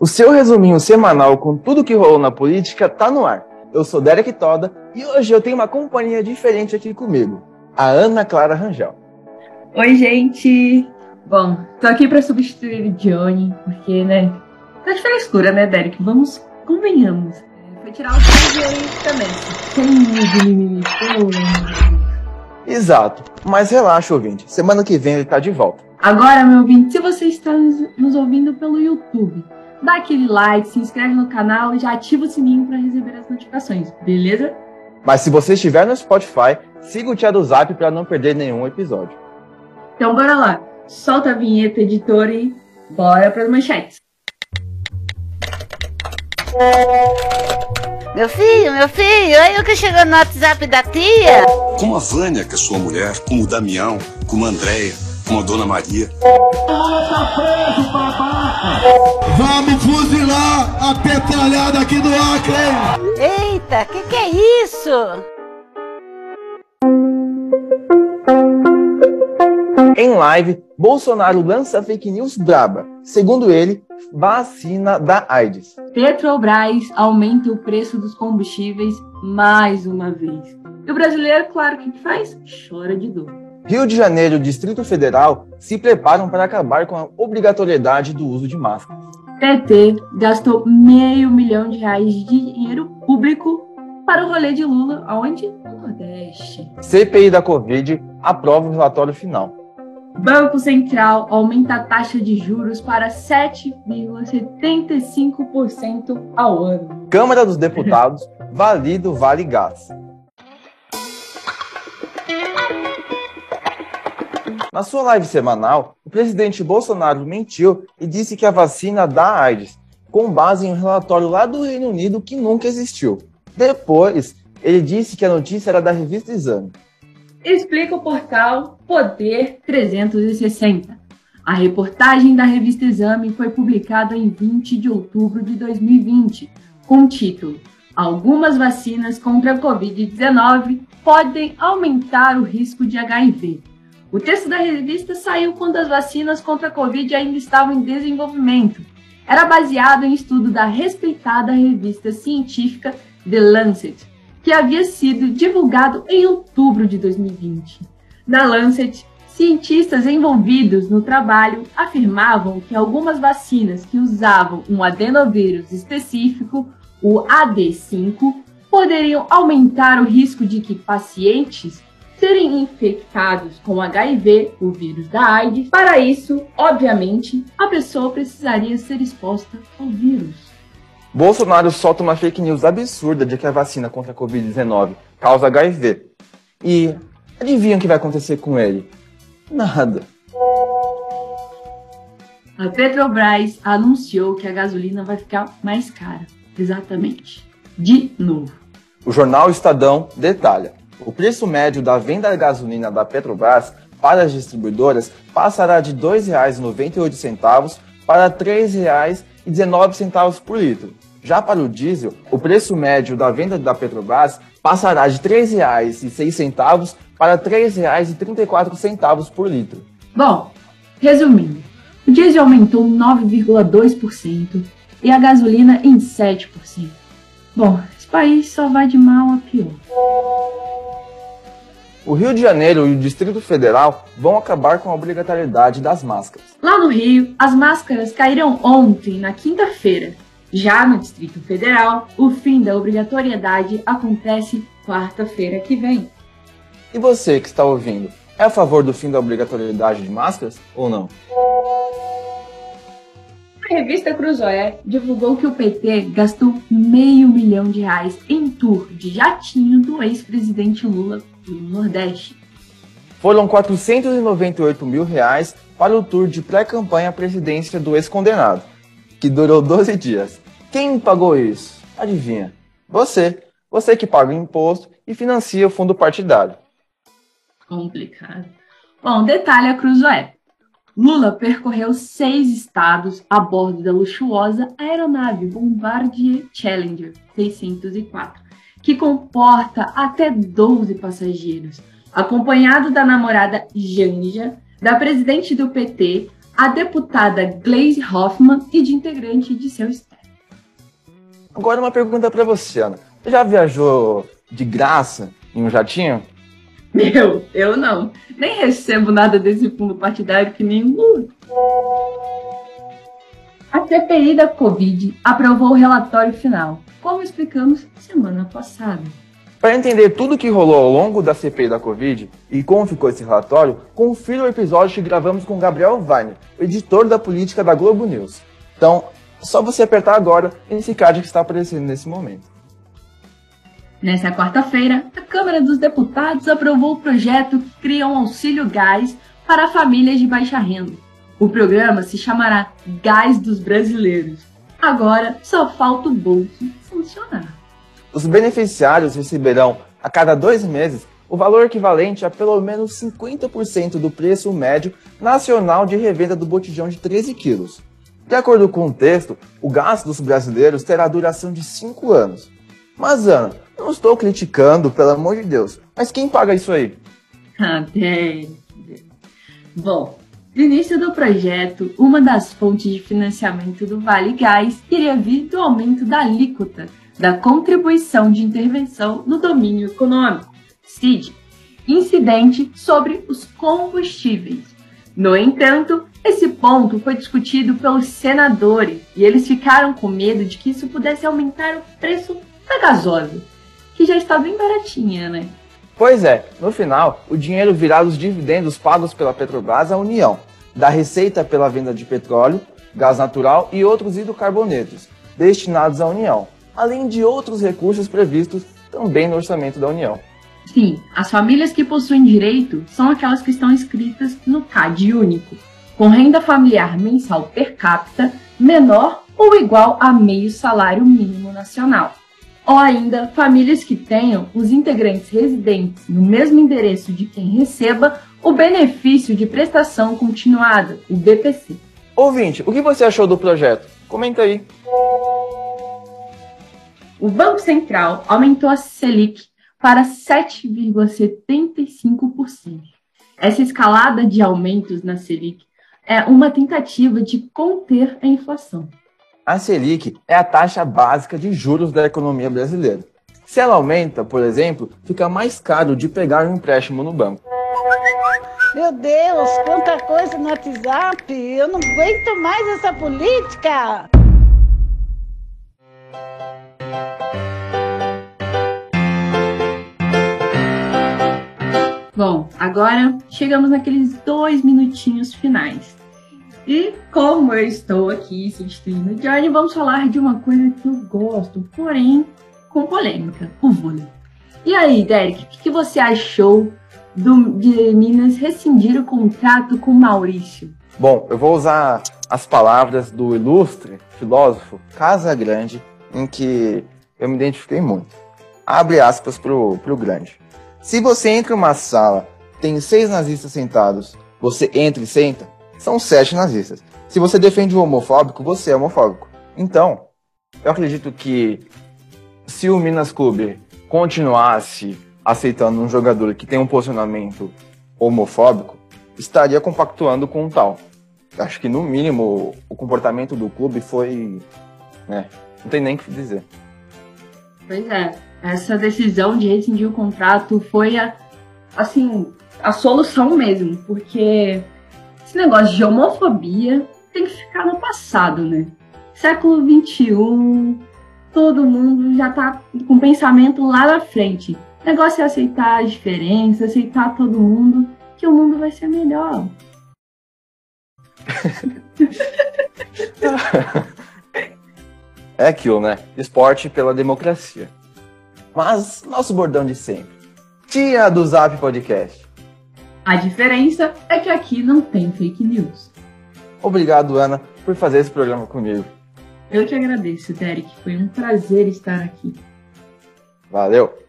O seu resuminho semanal com tudo que rolou na política tá no ar. Eu sou Derek Toda e hoje eu tenho uma companhia diferente aqui comigo, a Ana Clara Rangel. Oi, gente! Bom, tô aqui para substituir o Johnny, porque, né, tá de frescura, né, Derek? Vamos, convenhamos. É, foi tirar o prazer também. Sem mimimi. Exato, mas relaxa, ouvinte. Semana que vem ele tá de volta. Agora, meu ouvinte, se você está nos ouvindo pelo YouTube, dá aquele like, se inscreve no canal e já ativa o sininho para receber as notificações, beleza? Mas se você estiver no Spotify, siga o Tia do Zap para não perder nenhum episódio. Então bora lá, solta a vinheta, editor, e bora para as manchetes. Meu filho, meu filho, aí o que chegou no WhatsApp da tia? Como a Vânia, que é sua mulher, como o Damião, como a Andréia, como a Dona Maria. Tá preso, babaca! Vamos fuzilar a petralhada aqui do Acre! Eita, que que é isso? Em live, Bolsonaro lança fake news braba. Segundo ele, vacina da AIDS. Petrobras aumenta o preço dos combustíveis mais uma vez. E o brasileiro, claro, o que faz? Chora de dor. Rio de Janeiro e Distrito Federal se preparam para acabar com a obrigatoriedade do uso de máscaras. PT gastou meio milhão de reais de dinheiro público para o rolê de Lula, aonde? No Nordeste. CPI da Covid aprova o relatório final. Banco Central aumenta a taxa de juros para 7,75% ao ano. Câmara dos Deputados valida o Vale Gás. Na sua live semanal, o presidente Bolsonaro mentiu e disse que a vacina dá AIDS, com base em um relatório lá do Reino Unido que nunca existiu. Depois, ele disse que a notícia era da revista Exame. Explica o portal Poder 360. A reportagem da revista Exame foi publicada em 20 de outubro de 2020, com o título Algumas vacinas contra a Covid-19 podem aumentar o risco de HIV. O texto da revista saiu quando as vacinas contra a Covid ainda estavam em desenvolvimento. Era baseado em estudo da respeitada revista científica The Lancet, que havia sido divulgado em outubro de 2020. Na Lancet, cientistas envolvidos no trabalho afirmavam que algumas vacinas que usavam um adenovírus específico, o AD5, poderiam aumentar o risco de que pacientes serem infectados com HIV, o vírus da AIDS. Para isso, obviamente, a pessoa precisaria ser exposta ao vírus. Bolsonaro solta uma fake news absurda de que a vacina contra a Covid-19 causa HIV. E adivinha o que vai acontecer com ele? Nada. A Petrobras anunciou que a gasolina vai ficar mais cara. Exatamente. De novo. O jornal Estadão detalha. O preço médio da venda da gasolina da Petrobras para as distribuidoras passará de R$ 2,98 para R$ 3,19 por litro. Já para o diesel, o preço médio da venda da Petrobras passará de R$ 3,06 para R$ 3,34 por litro. Bom, resumindo, o diesel aumentou 9,2% e a gasolina em 7%. Bom, esse país só vai de mal a pior. O Rio de Janeiro e o Distrito Federal vão acabar com a obrigatoriedade das máscaras. Lá no Rio, as máscaras caíram ontem, na quinta-feira. Já no Distrito Federal, o fim da obrigatoriedade acontece quarta-feira que vem. E você que está ouvindo, é a favor do fim da obrigatoriedade de máscaras ou não? A revista Cruzoé divulgou que o PT gastou meio milhão de reais em tour de jatinho do ex-presidente Lula no Nordeste. Foram 498 mil reais para o tour de pré-campanha à presidência do ex-condenado, que durou 12 dias. Quem pagou isso? Adivinha? Você. Você que paga o imposto e financia o fundo partidário. Complicado. Bom, detalhe a Cruzoé. Lula percorreu seis estados a bordo da luxuosa aeronave Bombardier Challenger 604, que comporta até 12 passageiros, acompanhado da namorada Janja, da presidente do PT, a deputada Gleisi Hoffmann e de integrante de seu staff. Agora uma pergunta para você, Ana. Você já viajou de graça em um jatinho? Meu, eu não. Nem recebo nada desse fundo partidário que nem Lula. A CPI da Covid aprovou o relatório final, como explicamos semana passada. Para entender tudo o que rolou ao longo da CPI da Covid e como ficou esse relatório, confira o episódio que gravamos com Gabriel Weiner, o editor da política da Globo News. Então, é só você apertar agora nesse card que está aparecendo nesse momento. Nessa quarta-feira, a Câmara dos Deputados aprovou o projeto que cria um auxílio gás para famílias de baixa renda. O programa se chamará Gás dos Brasileiros. Agora só falta o bolso funcionar. Os beneficiários receberão, a cada dois meses, o valor equivalente a pelo menos 50% do preço médio nacional de revenda do botijão de 13 quilos. De acordo com o texto, o gasto dos brasileiros terá duração de 5 anos. Mas, Ana, não estou criticando, pelo amor de Deus, mas quem paga isso aí? Ah, Bom, no início do projeto, uma das fontes de financiamento do Vale Gás iria vir do aumento da alíquota da Contribuição de Intervenção no Domínio Econômico, CID, incidente sobre os combustíveis. No entanto, esse ponto foi discutido pelos senadores e eles ficaram com medo de que isso pudesse aumentar o preço da gasosa, que já está bem baratinha, né? Pois é, no final, o dinheiro virá dos dividendos pagos pela Petrobras à União, da receita pela venda de petróleo, gás natural e outros hidrocarbonetos, destinados à União, além de outros recursos previstos também no orçamento da União. Sim, as famílias que possuem direito são aquelas que estão inscritas no CAD único, com renda familiar mensal per capita menor ou igual a meio salário mínimo nacional ou ainda famílias que tenham os integrantes residentes no mesmo endereço de quem receba o benefício de prestação continuada, o BPC. Ouvinte, o que você achou do projeto? Comenta aí. O Banco Central aumentou a Selic para 7,75%. Essa escalada de aumentos na Selic é uma tentativa de conter a inflação. A Selic é a taxa básica de juros da economia brasileira. Se ela aumenta, por exemplo, fica mais caro de pegar um empréstimo no banco. Meu Deus, quanta coisa no WhatsApp! Eu não aguento mais essa política! Bom, agora chegamos naqueles dois minutinhos finais. E como eu estou aqui substituindo o Johnny, vamos falar de uma coisa que eu gosto, porém com polêmica, o vôlei. E aí, Derek, o que você achou do, de Minas rescindir o contrato com Maurício? Bom, eu vou usar as palavras do ilustre filósofo Casa Grande, em que eu me identifiquei muito. Abre aspas pro, pro grande. Se você entra em uma sala, tem seis nazistas sentados, você entra e senta, são sete nazistas. Se você defende o homofóbico, você é homofóbico. Então, eu acredito que se o Minas Clube continuasse aceitando um jogador que tem um posicionamento homofóbico, estaria compactuando com o tal. Acho que no mínimo o comportamento do clube foi, né, não tem nem o que dizer. Pois é, essa decisão de rescindir o contrato foi a, assim, a solução mesmo, porque negócio de homofobia tem que ficar no passado, né? Século XXI, todo mundo já tá com pensamento lá na frente. O negócio é aceitar as diferenças, aceitar todo mundo, que o mundo vai ser melhor. é aquilo, né? Esporte pela democracia. Mas nosso bordão de sempre. Tia do Zap Podcast. A diferença é que aqui não tem fake news. Obrigado, Ana, por fazer esse programa comigo. Eu que agradeço, Derek. Foi um prazer estar aqui. Valeu!